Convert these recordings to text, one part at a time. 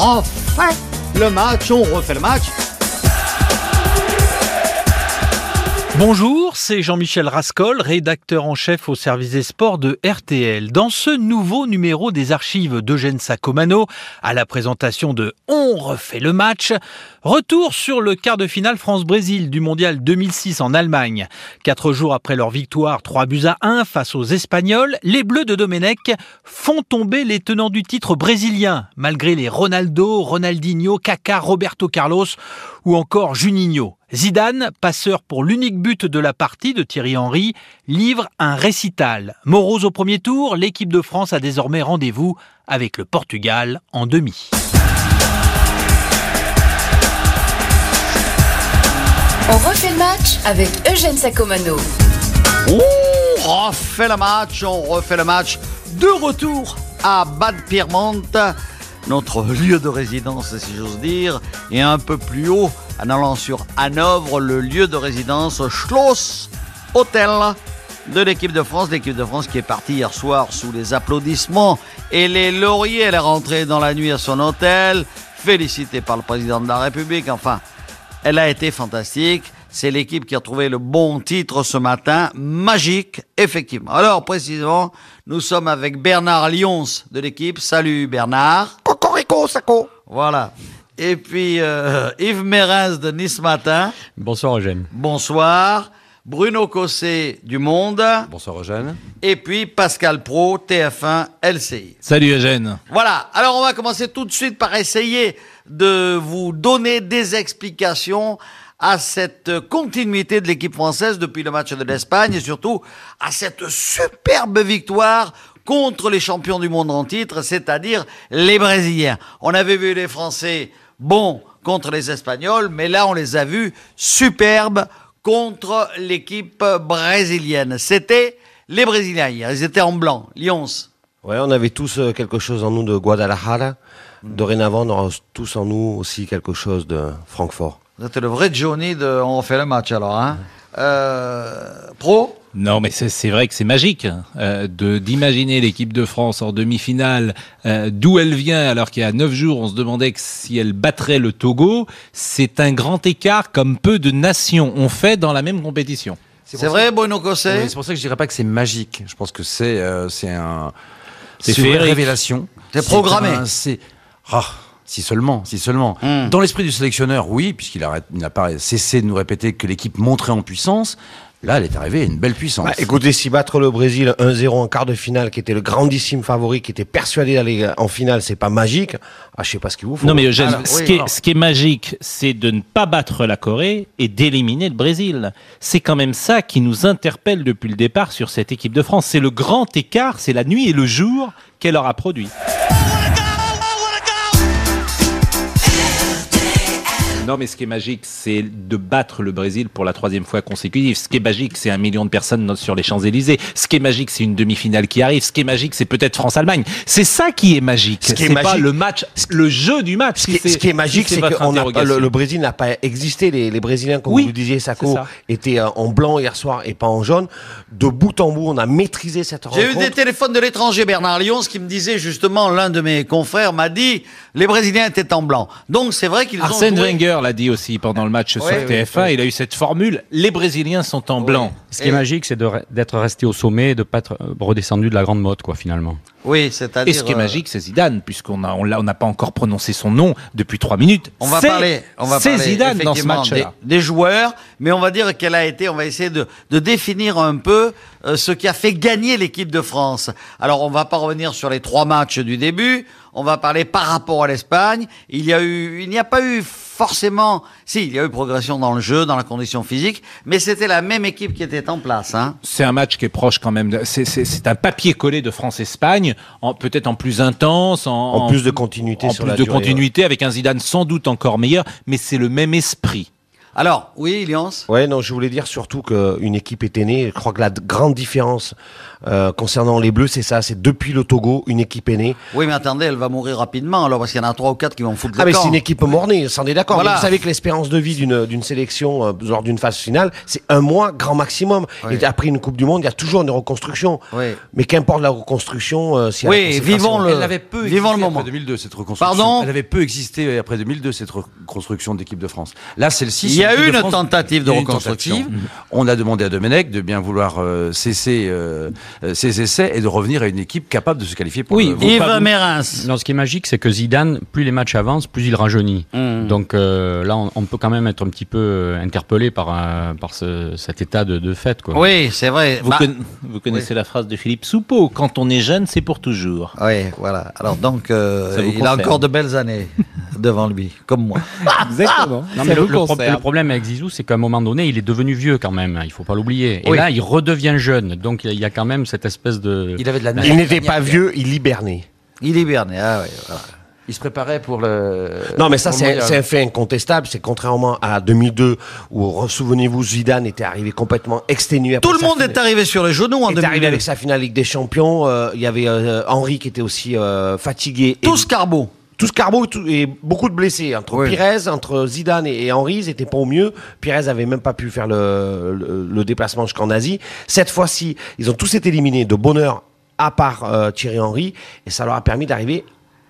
refait le match, on refait le match. Bonjour, c'est Jean-Michel Rascol, rédacteur en chef au service des sports de RTL. Dans ce nouveau numéro des archives d'Eugène Sacomano, à la présentation de On refait le match, retour sur le quart de finale France-Brésil du mondial 2006 en Allemagne. Quatre jours après leur victoire 3 buts à 1 face aux Espagnols, les Bleus de Domenech font tomber les tenants du titre brésilien, malgré les Ronaldo, Ronaldinho, Kaká, Roberto Carlos ou encore Juninho. Zidane, passeur pour l'unique but de la partie de Thierry Henry, livre un récital. Morose au premier tour, l'équipe de France a désormais rendez-vous avec le Portugal en demi. On refait le match avec Eugène Sacomano. On refait le match, on refait le match. De retour à Bad Pyrmont, notre lieu de résidence si j'ose dire, et un peu plus haut en allant sur Hanovre, le lieu de résidence Schloss Hotel de l'équipe de France. L'équipe de France qui est partie hier soir sous les applaudissements et les lauriers. Elle est rentrée dans la nuit à son hôtel, félicitée par le président de la République. Enfin, elle a été fantastique. C'est l'équipe qui a trouvé le bon titre ce matin. Magique, effectivement. Alors, précisément, nous sommes avec Bernard Lyons de l'équipe. Salut Bernard. Cocorico, Saco. Voilà. Et puis euh, Yves Mérez de Nice Matin. Bonsoir Eugène. Bonsoir. Bruno Cossé du Monde. Bonsoir Eugène. Et puis Pascal Pro, TF1 LCI. Salut Eugène. Voilà. Alors on va commencer tout de suite par essayer de vous donner des explications à cette continuité de l'équipe française depuis le match de l'Espagne et surtout à cette superbe victoire contre les champions du monde en titre, c'est-à-dire les Brésiliens. On avait vu les Français bons contre les Espagnols, mais là on les a vus superbes contre l'équipe brésilienne. C'était les Brésiliens hier, ils étaient en blanc. Lyons. Ouais, on avait tous euh, quelque chose en nous de Guadalajara. Dorénavant, on aura tous en nous aussi quelque chose de Francfort. Vous êtes le vrai Johnny de On fait le match alors, hein euh, Pro? Non, mais c'est c'est vrai que c'est magique euh, de d'imaginer l'équipe de France en demi-finale, euh, d'où elle vient, alors qu'il y a neuf jours, on se demandait que si elle battrait le Togo. C'est un grand écart comme peu de nations ont fait dans la même compétition. C'est vrai, Bruno Cossé? Oui, c'est pour ça que je dirais pas que c'est magique. Je pense que c'est euh, c'est un C'est une révélation. C'est programmé. un- C'est ah, si seulement, si seulement. Hmm. Dans l'esprit du sélectionneur, oui, puisqu'il n'a pas cessé de nous répéter que l'équipe montrait en puissance. Là, elle est arrivée à une belle puissance. Bah, écoutez, si battre le Brésil 1-0 en quart de finale, qui était le grandissime favori, qui était persuadé d'aller en finale, c'est pas magique. Ah, je sais pas ce qu'il vous faut. Non mais Eugène, Alors, ce, oui, qui est, ce qui est magique, c'est de ne pas battre la Corée et d'éliminer le Brésil. C'est quand même ça qui nous interpelle depuis le départ sur cette équipe de France. C'est le grand écart, c'est la nuit et le jour qu'elle aura produit. Non, mais ce qui est magique, c'est de battre le Brésil pour la troisième fois consécutive. Ce qui est magique, c'est un million de personnes sur les Champs-Élysées. Ce qui est magique, c'est une demi-finale qui arrive. Ce qui est magique, c'est peut-être France-Allemagne. C'est ça qui est magique. Ce qui est C'est pas le match, le jeu du match. Ce qui, est- ce qui est magique, c'est que le, le Brésil n'a pas existé. Les, les Brésiliens, comme Oui, vous le disiez, Sako, étaient euh, en blanc hier soir et pas en jaune. De bout en bout, on a maîtrisé cette J'ai eu rencontre. des téléphones de l'étranger, Bernard Lyons, qui me disait justement, l'un de mes confrères m'a dit, les Brésiliens étaient en blanc. Donc c'est vrai qu'ils ont joué- Wenger l'a dit aussi pendant le match sur Oui, oui, TF1. Il a eu cette formule les Brésiliens sont en blanc. Ce qui est Et- magique, c'est d'être resté au sommet et de ne pas être euh, redescendu de la grande mode, quoi, finalement. Oui, Et c'est-à-dire... ce qui est euh, magique, c'est Zidane, puisqu'on a, on l'a- on n'a pas encore prononcé son nom depuis trois minutes. On va C'est- parler, on va parler Zidane dans ce match-là. des, des joueurs, mais on va dire qu'elle a été, on va essayer de, de définir un peu euh, ce qui a fait gagner l'équipe de France. Alors on va pas revenir sur les trois matchs du début, on va parler par rapport à l'Espagne. Il y a eu, il n'y a pas eu forcément, si il y a eu progression dans le jeu, dans la condition physique, mais c'était la même équipe qui était en place. Hein. C'est un match qui est proche quand même. de- C'est, c'est- c'est un papier collé de France-Espagne, en, peut-être en plus intense, en, En plus de continuité en sur plus la de durée, continuité, avec un Zidane sans doute encore meilleur, mais c'est le même esprit. Alors, oui, Lyons Ouais, non, je voulais dire surtout qu'une équipe était née. Je crois que la grande différence euh, concernant les Bleus, c'est ça. C'est depuis le Togo, une équipe est née. Oui, mais attendez, elle va mourir rapidement, alors, parce qu'il y en a trois ou quatre qui vont foutre Ah, le mais camp. c'est une équipe mornée, ça en est d'accord. Voilà. Mais Vous savez que l'espérance de vie d'une d'une sélection euh, lors d'une phase finale, c'est un mois grand maximum. Oui. Et après une Coupe du Monde, il y a toujours une reconstruction. Oui. Mais qu'importe la reconstruction, euh, si Oui, vivons le- Elle avait peu Vivons existé le moment. après 2002 cette reconstruction. Pardon Elle avait peu existé après 2002 cette reconstruction d'équipe de France. Là, c'est le 6 Il y a eu une tentative de reconstruction. On a demandé à Domenech de bien vouloir euh, cesser euh, euh, ses essais et de revenir à une équipe capable de se qualifier pour Oui, le vous- Yves Mérins. Non, ce qui est magique, c'est que Zidane, plus les matchs avancent, plus il rajeunit. Mm. Donc euh, là, on, on peut quand même être un petit peu euh, interpellé par, euh, par ce- cet état de, de fait. Quoi. Oui, c'est vrai. Vous, Bah, conna- vous connaissez la phrase de Philippe Soupeau quand on est jeune, c'est pour toujours. Oui, voilà. Alors donc, euh, il a encore de belles années devant lui, comme moi. Exactement. Non, mais le, le pro- le problème avec Zizou, c'est qu'à un moment donné, il est devenu vieux quand même. Il faut pas l'oublier. Et Oui. là, il redevient jeune. Donc il y a quand même cette espèce de. Il avait de la Il n'était pas vieux, il hibernait. Il hibernait, ah oui, voilà. Il se préparait pour le. Non, mais ça, c'est un fait incontestable. C'est contrairement à 2002, où, souvenez-vous, Zidane était arrivé complètement exténué. Tout le monde finale. est arrivé sur les genoux en Il est arrivé 2002. avec sa finale Ligue des Champions. euh, Il y avait euh, Henri qui était aussi euh, fatigué. Et- Tous carbo. tous carbo et, tout- et beaucoup de blessés. Entre. Pires, entre Zidane et, et Henri, ils étaient pas au mieux. Pires avait même pas pu faire le, le, le déplacement jusqu'en Asie. Cette fois-ci, ils ont tous été éliminés de bonheur, à part euh, Thierry Henry, et ça leur a permis d'arriver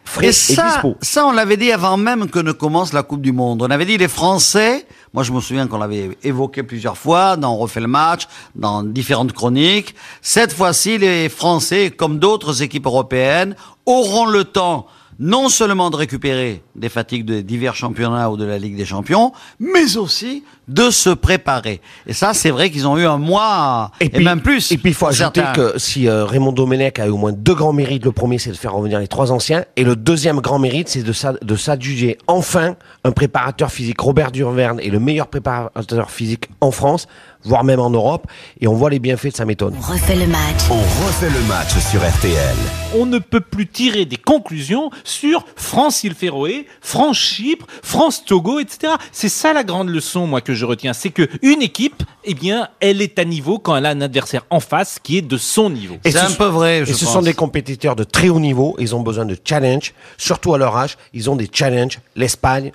frais Et et, ça, dispo. ça, on l'avait dit avant même que ne commence la Coupe du Monde. On avait dit les Français, moi je me souviens qu'on l'avait évoqué plusieurs fois, dans On refait le match, dans différentes chroniques. Cette fois-ci, les Français, comme d'autres équipes européennes, auront le temps non seulement de récupérer des fatigues de divers championnats ou de la Ligue des Champions, mais aussi de se préparer. Et ça, c'est vrai qu'ils ont eu un mois, et, même plus. Et puis il faut ajouter certains. que si euh, Raymond Domenech a eu au moins deux grands mérites, le premier c'est de faire revenir les trois anciens, et le deuxième grand mérite c'est de s'a- de s'adjuger enfin un préparateur physique. Robert Durverne est le meilleur préparateur physique en France, voire même en Europe, et on voit les bienfaits de sa méthode. On refait le match. On refait le match sur RTL. On ne peut plus tirer des conclusions sur France-Île Féroé, France-Chypre, France-Togo, etc. C'est ça la grande leçon, moi, que je retiens. C'est que une équipe, eh bien, elle est à niveau quand elle a un adversaire en face qui est de son niveau. Et C'est ce un sont- peu vrai, je Et ce pense. sont des compétiteurs de très haut niveau. Ils ont besoin de challenge, surtout à leur âge. Ils ont des challenges. L'Espagne,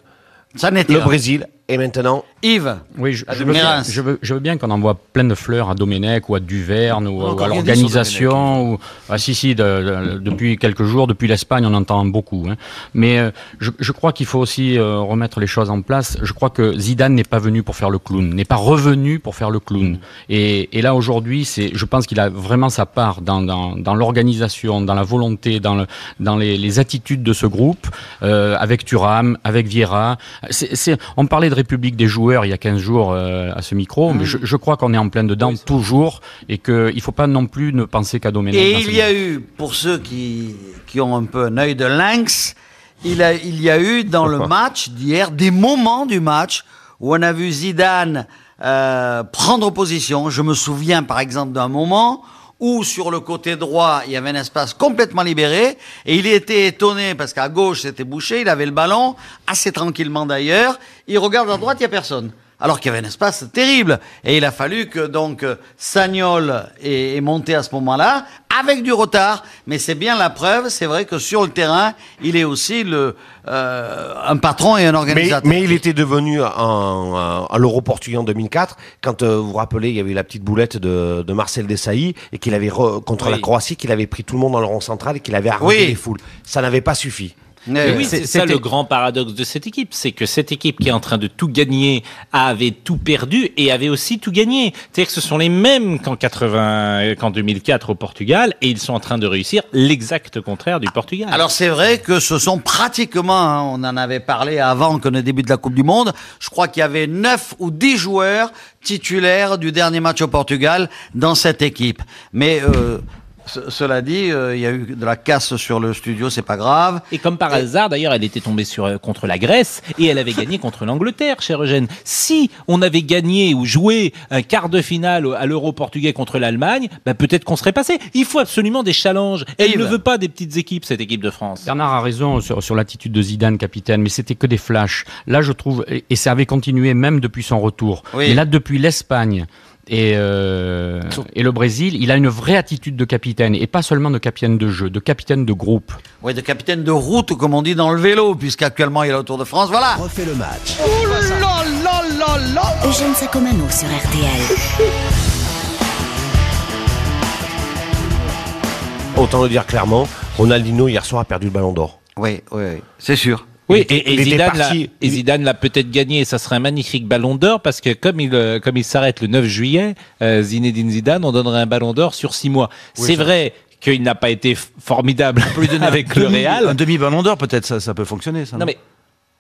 Ça n'était le. Brésil et maintenant. Yves, Oui, je, je veux bien, Mérins. je, veux, je veux bien qu'on envoie plein de fleurs à Domenech ou à Duverne ou, à l'organisation. ou Ah si, si, de- de- depuis quelques jours, depuis l'Espagne, on entend beaucoup. hein. Mais euh, je, je crois qu'il faut aussi euh, remettre les choses en place. Je crois que Zidane n'est pas venu pour faire le clown, n'est pas revenu pour faire le clown. Et, et là, aujourd'hui, c'est, je pense qu'il a vraiment sa part dans, dans, dans l'organisation, dans la volonté, dans, le, dans les, les attitudes de ce groupe, euh, avec Thuram, avec Vieira. C'est, c'est- on parlait de République des joueurs il y a 15 jours euh, à ce micro, mais je, je crois qu'on est en plein dedans toujours et qu'il ne faut pas non plus ne penser qu'à Domenech. Et il y a eu, pour ceux qui, qui ont un peu un œil de lynx, il, a, il y a eu dans le match d'hier des moments du match où on a vu Zidane euh, prendre position. Je me souviens par exemple d'un moment où sur le côté droit, il y avait un espace complètement libéré et il était étonné parce qu'à gauche c'était bouché, il avait le ballon, assez tranquillement d'ailleurs. Il regarde à droite, il n'y a personne. Alors qu'il y avait un espace terrible. Et il a fallu que donc euh, Sagnol est, est monté à ce moment-là, avec du retard. Mais c'est bien la preuve, c'est vrai que sur le terrain, il est aussi le, euh, un patron et un organisateur. mais il était devenu en, à l'Euro portugais en 2004, quand euh, vous vous rappelez, il y avait eu la petite boulette de, de Marcel Desailly et qu'il avait re- contre Oui. la Croatie, qu'il avait pris tout le monde dans le rond central et qu'il avait arrangé Oui. les foules. Ça n'avait pas suffi. Mais Et oui, c'est- ça le grand paradoxe de cette équipe, c'est que cette équipe qui est en train de tout gagner avait tout perdu et avait aussi tout gagné. C'est-à-dire que ce sont les mêmes qu'en 80, qu'en 2004 au Portugal et ils sont en train de réussir l'exact contraire du Portugal. Alors c'est vrai que ce sont pratiquement, hein, on en avait parlé avant que le début de la Coupe du Monde, je crois qu'il y avait 9 ou 10 joueurs titulaires du dernier match au Portugal dans cette équipe. Mais euh, cela dit, euh, il y a eu de la casse sur le studio, c'est pas grave. Et comme par hasard, d'ailleurs, elle était tombée sur, euh, contre la Grèce et elle avait gagné contre l'Angleterre, cher Eugène. Si on avait gagné ou joué un quart de finale à l'Euro portugais contre l'Allemagne, bah, peut-être qu'on serait passé. Il faut absolument des challenges. Elle Yves. ne veut pas des petites équipes, cette équipe de France. Bernard a raison sur, sur l'attitude de Zidane, capitaine, mais c'était que des flashs. Là, je trouve, et, et ça avait continué même depuis son retour. Oui. Mais là, depuis l'Espagne et, euh, et le Brésil, il a une vraie attitude de capitaine, et pas seulement de capitaine de jeu, de capitaine de groupe. Oui, de capitaine de route, comme on dit dans le vélo, puisqu'actuellement il est au Tour de France. Voilà. Refait le match. Eugène Sacomano sur RTL. Autant le dire clairement, Ronaldinho hier soir a perdu le ballon d'or. Oui, oui, oui, c'est sûr. Oui, Il et, il Zidane l'a- parti- et il- Zidane l'a peut-être gagné. et Ça serait un magnifique ballon d'or parce que comme il euh, comme il s'arrête le 9 juillet, euh, Zinedine Zidane, on donnerait un ballon d'or sur six mois. C'est vrai qu'il n'a pas été formidable avec le Demi- Real. Un demi-ballon d'or, peut-être, ça, ça peut fonctionner, ça. Non mais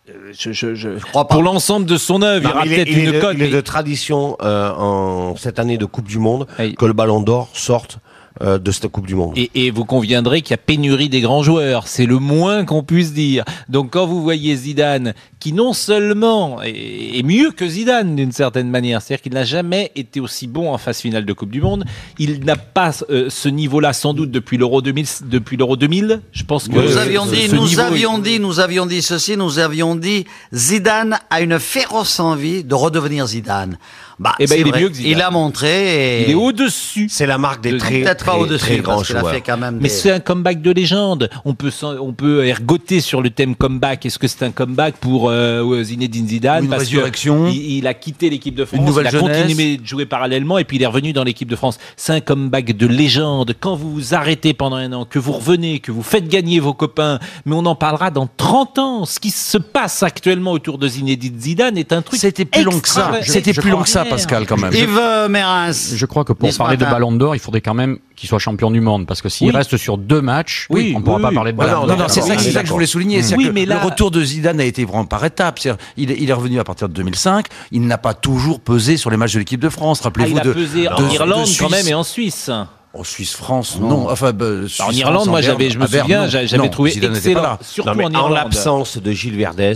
euh, je, je, je crois pas. Pour l'ensemble de son œuvre, il y aura il est- peut-être il est une de- cote. il est mais- de tradition euh, en cette année de Coupe du Monde que le ballon d'or sorte euh, de cette Coupe du Monde. Et, et vous conviendrez qu'il y a pénurie des grands joueurs, c'est le moins qu'on puisse dire. Donc quand vous voyez Zidane, qui non seulement est, est mieux que Zidane d'une certaine manière, c'est-à-dire qu'il n'a jamais été aussi bon en phase finale de Coupe du Monde, il n'a pas euh, ce niveau-là sans doute depuis l'Euro 2000, depuis l'Euro 2000. Je pense que Nous euh, avions dit, ce nous niveau- avions dit, nous avions dit ceci, nous avions dit, Zidane a une féroce envie de redevenir Zidane. Bah, Eh ben, il est mieux que Zidane. Il a montré et il est au-dessus. C'est la marque des De- très, peut-être pas très, au-dessus très grands parce qu'il a joueurs. fait quand même Mais c'est un comeback de légende. On peut, on peut ergoter sur le thème comeback. Est-ce que c'est un comeback pour euh, Zinedine Zidane Une Parce que résurrection. il, il a quitté l'équipe de France. Une nouvelle il a jeunesse. continué de jouer parallèlement et puis il est revenu dans l'équipe de France. C'est un comeback de légende. Quand vous vous arrêtez pendant un an, que vous revenez, que vous faites gagner vos copains, mais on en parlera dans 30 ans. Ce qui se passe actuellement autour de Zinedine Zidane est un truc. C'était plus long que ça. C'était plus long que ça. Pascal, quand même. Yves Mérins. Je crois que pour parler de ballon d'or, il faudrait quand même qu'il soit champion du monde, parce que s'il Oui. reste sur deux matchs, Oui, on ne pourra oui, pas oui. parler de ballon non, non, c'est ça, est ça que je voulais souligner. que mais là- Le retour de Zidane a été vraiment par étapes. C'est-à-dire, Il, est- il est revenu à partir de 2005. Il n'a pas toujours pesé sur les matchs de l'équipe de France. Ah, Rappelez-vous il a de, pesé en de- de Irlande Suisse. quand même et en Suisse. En Suisse-France, non. Enfin, bah, en Irlande, moi, j'avais, je me souviens, non. j'a- j'avais Non, trouvé Zidane excellent, là. surtout Non, mais en en l'absence de Gilles Verdez,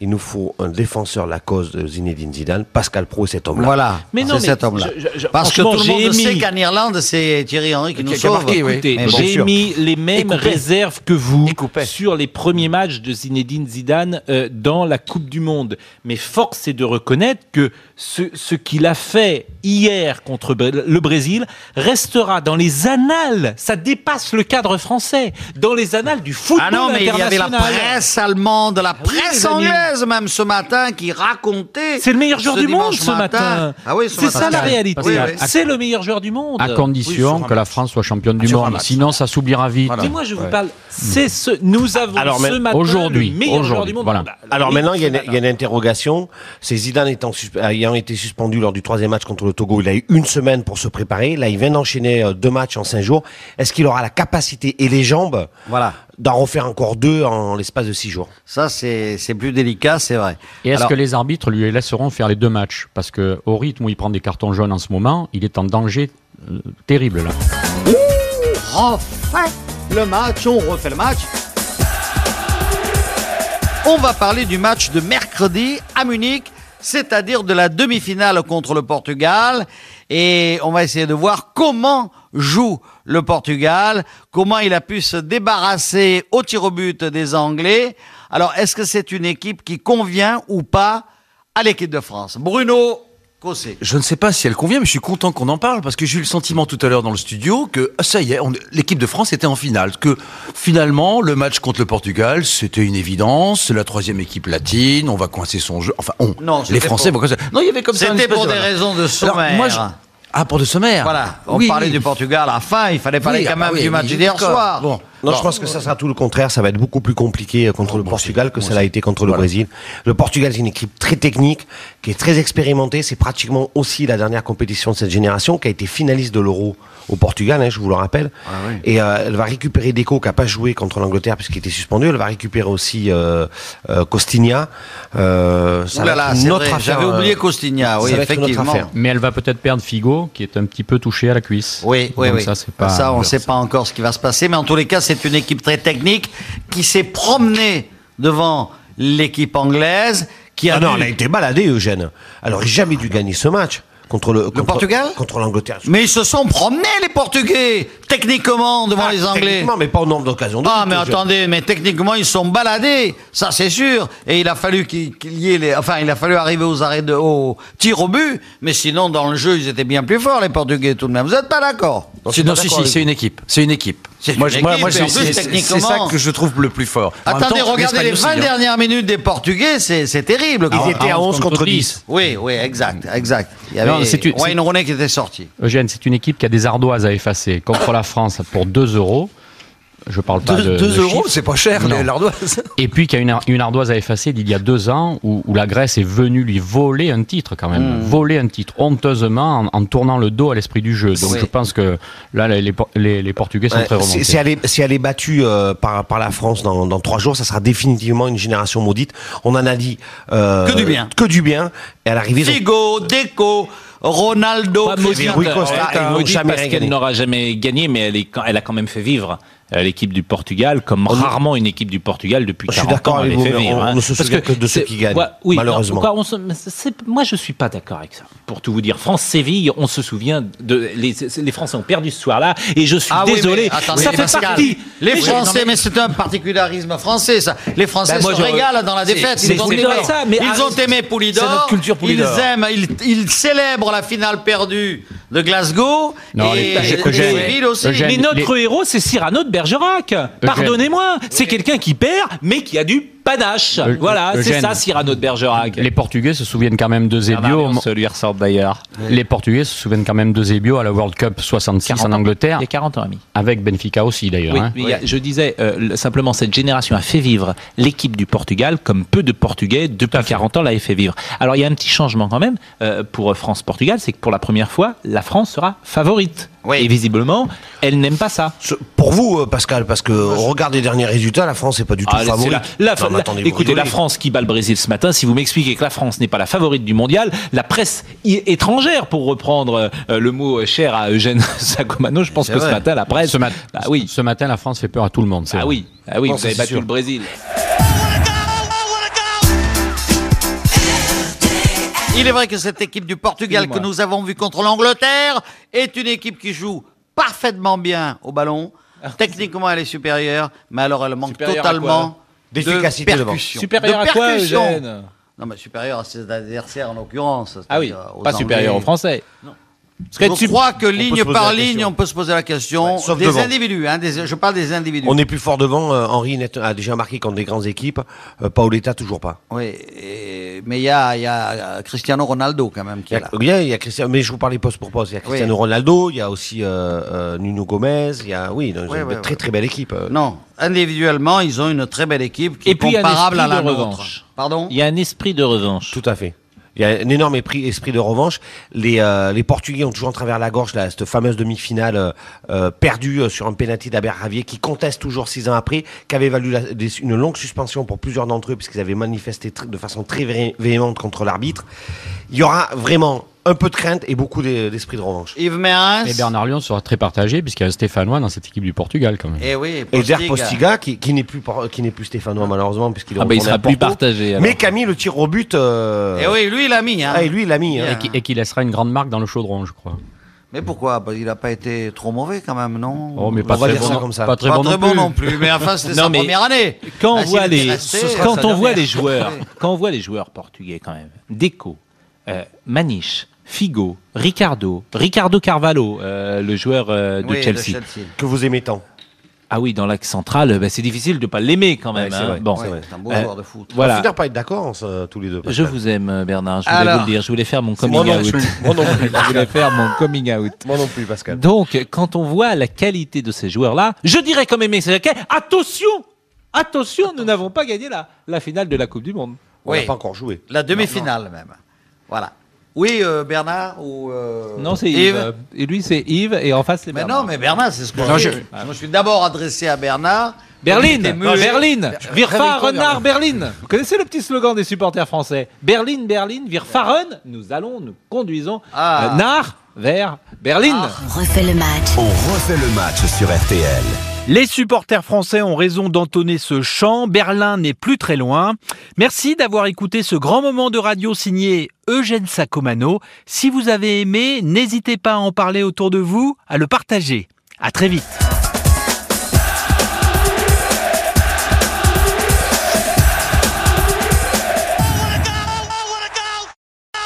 il nous faut un défenseur de la cause de Zinedine Zidane. Pascal Pro est cet homme-là. Voilà, Mais non, c'est mais cet homme-là. je- je- je- Parce que tout le monde j'ai sait émis- qu'en Irlande, c'est Thierry Henry qui nous sauve. marqué, oui. Bon, j'ai mis les mêmes réserves que vous sur les premiers matchs de Zinedine Zidane euh, dans la Coupe du Monde. Mais force est de reconnaître que ce, ce qu'il a fait hier contre le Brésil restera dans les annales. Ça dépasse le cadre français. Dans les annales du football Ah non, mais il y avait la international. presse allemande, la presse amis. Même ce matin qui racontait. C'est le meilleur joueur du monde ce matin. Ah oui, C'est ça la réalité. C'est le meilleur joueur du monde. À condition que la. France soit championne du un monde. Sinon, ça s'oubliera vite. Voilà. Moi, je vous Ouais. parle. C'est ce. Nous avons Alors, ce matin aujourd'hui, le meilleur joueur aujourd'hui, du monde. voilà. Bah, Alors maintenant, il y, a une, il y a matin. une interrogation. C'est Zidane étant suspe- ayant été suspendu lors du troisième match contre le Togo. Il a eu une semaine pour se préparer. Là, il vient d'enchaîner euh, deux matchs en cinq jours. Est-ce qu'il aura la capacité et les jambes Voilà. D'en refaire encore deux en l'espace de six jours Ça, c'est c'est plus délicat, c'est vrai. Et est-ce que les arbitres lui laisseront faire les deux matchs? Parce que au rythme où il prend des cartons jaunes en ce moment, il est en danger euh, terrible là. refait le match, on refait le match. On va parler du match de mercredi à Munich, c'est-à-dire de la demi-finale contre le Portugal. Et on va essayer de voir comment joue le Portugal, comment il a pu se débarrasser au tir au but des Anglais? Alors, est-ce que c'est une équipe qui convient ou pas à l'équipe de France? Bruno Cossé. Je ne sais pas si elle convient, mais je suis content qu'on en parle parce que j'ai eu le sentiment tout à l'heure dans le studio que ah, ça y est, l'équipe de France était en finale. Que finalement, le match contre le Portugal, c'était une évidence. C'est la troisième équipe latine. On va coincer son jeu. Enfin, on. Non, les Français pour- vont coincer. Non, il y avait comme ça. C'était pour de- des raisons de Alors, sommaire. moi, je- Ah, pour de sommaire. Voilà, on Oui, parlait oui. du Portugal à la fin, il fallait parler Oui, quand ah même du match d'hier soir. Bon. Non, je pense que ça sera tout le contraire. Ça va être beaucoup plus compliqué euh, contre le Portugal que ça l'a été contre le Brésil. Le Portugal, c'est une équipe très technique, qui est très expérimentée. C'est pratiquement aussi la dernière compétition de cette génération, qui a été finaliste de l'Euro au Portugal, hein, je vous le rappelle. Et euh, elle va récupérer Deco, qui n'a pas joué contre l'Angleterre puisqu'il était suspendu. Elle va récupérer aussi euh, euh, Costinha. Euh, j'avais oublié Costinha, oui, effectivement. Mais elle va peut-être perdre Figo, qui est un petit peu touché à la cuisse. Oui, oui, Donc oui. Ça, c'est pas. Ça, on ne sait pas encore ce qui va se passer, mais en tous les cas, c'est une équipe très technique qui s'est promenée devant l'équipe anglaise, qui a Ah non, dû- elle a été baladée, Eugène. Elle aurait jamais dû gagner ce match contre le, contre- Portugal contre l'Angleterre. Mais ils se sont promenés, les Portugais, techniquement, devant Ah, les Anglais. techniquement, mais pas au nombre d'occasions. Ah, mais attendez, mais techniquement, ils sont baladés, ça c'est sûr. Et il a fallu qu'il y ait les, enfin, il a fallu arriver aux arrêts de, au tir au but. Mais sinon, dans le jeu, ils étaient bien plus forts, les Portugais, tout de même. Vous êtes pas d'accord? Non, si, si, c'est une équipe. C'est une équipe. C'est moi, moi, moi, ça que je trouve le plus fort. Attendez, temps, regardez les aussi, 20 hein. dernières minutes des Portugais, c'est terrible. Ils étaient à 11 contre 10. Oui, oui, exact, exact. Il y avait Wayne Rooney qui était sorti. Eugène, c'est une équipe qui a des ardoises à effacer. Contre la France pour 2 euros. Je parle pas de. 2 de euros, c'est pas cher, l'ardoise. Et puis qu'il y a une, ar- une ardoise à effacer d'il y a deux ans où, où la Grèce est venue lui voler un titre quand même. Voler un titre honteusement en, en tournant le dos à l'esprit du jeu. Donc je pense que là, les, les, les- les Portugais sont Ouais, très remontés. si elle est, si elle est battue euh, par, par la France dans, dans trois jours, ça sera définitivement une génération maudite. On en a dit euh, Que du bien. Que du bien. Et à l'arrivée, Figo, Deco, Ronaldo. Rui Costa, elle n'aura jamais gagné, mais elle, est, quand- elle a quand même fait vivre l'équipe du Portugal, comme rarement une équipe du Portugal depuis Je suis 40 d'accord ans avec vous, on- hein. ne se Parce souvient que de ceux qui gagnent, Ouais, oui, malheureusement. non, on se- moi, je suis pas d'accord avec ça. Pour tout vous dire, France-Séville, on se souvient de les, les Français ont perdu ce soir-là, et je suis Ah oui, désolé. mais attendez, ça fait Pascal, partie. Les Français, mais- mais c'est un particularisme français, ça. Les Français Ben, moi, se je- régalent dans la défaite. Ils ont aimé ça, mais ils arrête. ont aimé Poulidor. C'est notre culture Poulidor. Ils aiment, ils, ils célèbrent la finale perdue de Glasgow. Non, et, les- et Séville aussi. Mais notre héros, c'est Cyrano de Bergerac. Pardonnez-moi, c'est quelqu'un qui perd, mais qui a du panache. Voilà, c'est ça, Cyrano de Bergerac. Les Portugais se souviennent quand même de Zebio. on se lui ressort d'ailleurs. Les Portugais se souviennent quand même de Zebio à la World Cup 66 en Angleterre, Il y a 40 ans, ami. avec Benfica aussi d'ailleurs. Oui, hein. je disais euh, le- simplement, cette génération a fait vivre l'équipe du Portugal comme peu de Portugais depuis 40 ans l'avaient fait vivre. Alors il y a un petit changement quand même euh, pour France-Portugal, c'est que pour la première fois, la France sera favorite. Oui. Et visiblement, elle n'aime pas ça. Ce- Pour vous, euh, Pascal, parce que on regarde les derniers résultats, la France n'est pas du tout Ah, favorite. la- la- Non, mais attendez, écoutez, la. France qui bat le Brésil ce matin, si vous m'expliquez que la France n'est pas la favorite du mondial, la presse étrangère, pour reprendre euh, le mot cher à Eugène Sacomano, je pense que ce matin, la presse. Ce, mat- Bah oui. ce matin, la France fait peur à tout le monde. c'est Ah vrai. oui, ah oui Non, vous avez battu sûr. le Brésil. Il est vrai que cette équipe du Portugal que nous avons vue contre l'Angleterre est une équipe qui joue parfaitement bien au ballon. Techniquement, elle est supérieure, mais alors elle manque Supérieure à totalement D'efficacité de devant. percussion. Supérieur De à quoi. Eugène? Non, mais supérieur à ses adversaires en l'occurrence. Ah oui, pas supérieur aux Français. Non. Parce qu'être Je sup- crois que ligne par ligne, on peut se poser la question. Ouais, sauf des devant. individus, hein, des- je parle des individus. On est plus fort devant. euh, Henri net- a déjà marqué contre des grandes équipes. Euh, Paoletta, toujours pas. Oui, et- mais il y a, il y a euh, Cristiano Ronaldo quand même qui est là. il y a- il y a Cristiano, mais je vous parlais poste pour poste. Il y a Cristiano Ronaldo, il y a aussi euh, euh, Nuno Gomez, il y a, oui, donc, Ouais, une très très belle équipe. euh. Non, individuellement, ils ont une très belle équipe qui Et est puis, il y a un comparable à la nôtre. revanche. Pardon? Il y a un esprit de revanche. Tout à fait. Il y a un énorme esprit, de revanche. Les, euh, les Portugais ont toujours en travers la gorge cette fameuse demi-finale euh, euh, perdue sur un penalty d'Aber Ravier qui conteste toujours six ans après, qui avait valu une longue suspension pour plusieurs d'entre eux puisqu'ils avaient manifesté de façon très vé- véhémente contre l'arbitre. Il y aura vraiment un peu de crainte et beaucoup d'e- d'esprit de revanche. Yves Mérins Et Bernard Lyon sera très partagé puisqu'il y a un Stéphanois dans cette équipe du Portugal quand même. Eh oui, Et Der Postiga. Postiga, qui, qui n'est plus por- qui n'est plus stéphanois malheureusement puisqu'il est Ah bah, il sera plus Porto. partagé. alors. Mais Camille le tir au but. euh, Eh oui, lui, il a mis. Hein. Ah, et lui il a mis. hein. Et qui, et qui laissera une grande marque dans le chaudron, je crois. Mais pourquoi? Bah, Il n'a pas été trop mauvais quand même, non? Oh, mais On pas va très dire bon, ça non- comme ça. Pas très Pas bon, très non bon plus. non plus, mais enfin, c'était sa mais première année. Quand on Ah, s'il voit les, quand on voit les joueurs, Oui. quand on voit les joueurs portugais quand même, Deco, euh, Maniche, Figo, Ricardo, Ricardo Carvalho, euh, le joueur euh, de Oui, Chelsea. Que vous aimez tant. Ah oui, dans l'axe central, ben, c'est difficile de pas l'aimer quand même. Ouais, c'est hein. Bon, c'est vrai. C'est un beau Euh, joueur de foot. On va voilà. finir par être d'accord hein, tous les deux. Je vous aime, euh, Bernard. Je voulais Alors. vous le dire. Je voulais faire mon coming Moi non out. Moi non plus. je voulais faire mon coming out. Moi non plus, Pascal. Donc, quand on voit la qualité de ces joueurs-là, je dirais quand même, c'est laquelle Attention Attention, nous n'avons pas gagné la, la finale de la Coupe du Monde. On n'a Oui. pas encore joué. La demi-finale même. Voilà. Oui, euh, Bernard ou euh, Non, c'est Yves. Et lui, c'est Yves, et en face, c'est Mais Bernard. non, mais Bernard, c'est ce qu'on Non, je- Je me suis d'abord adressé à Bernard. Berlin. Berlin, nach Berlin. Vous connaissez le petit slogan des supporters français? Berlin, Berlin, wir fahren. Nous allons, nous conduisons Ah. euh, nach vers Berlin. On refait le match. On refait le match sur RTL. Les supporters français ont raison d'entonner ce chant. Berlin n'est plus très loin. Merci d'avoir écouté ce grand moment de radio signé Eugène Sacomano. Si vous avez aimé, n'hésitez pas à en parler autour de vous, à le partager. À très vite.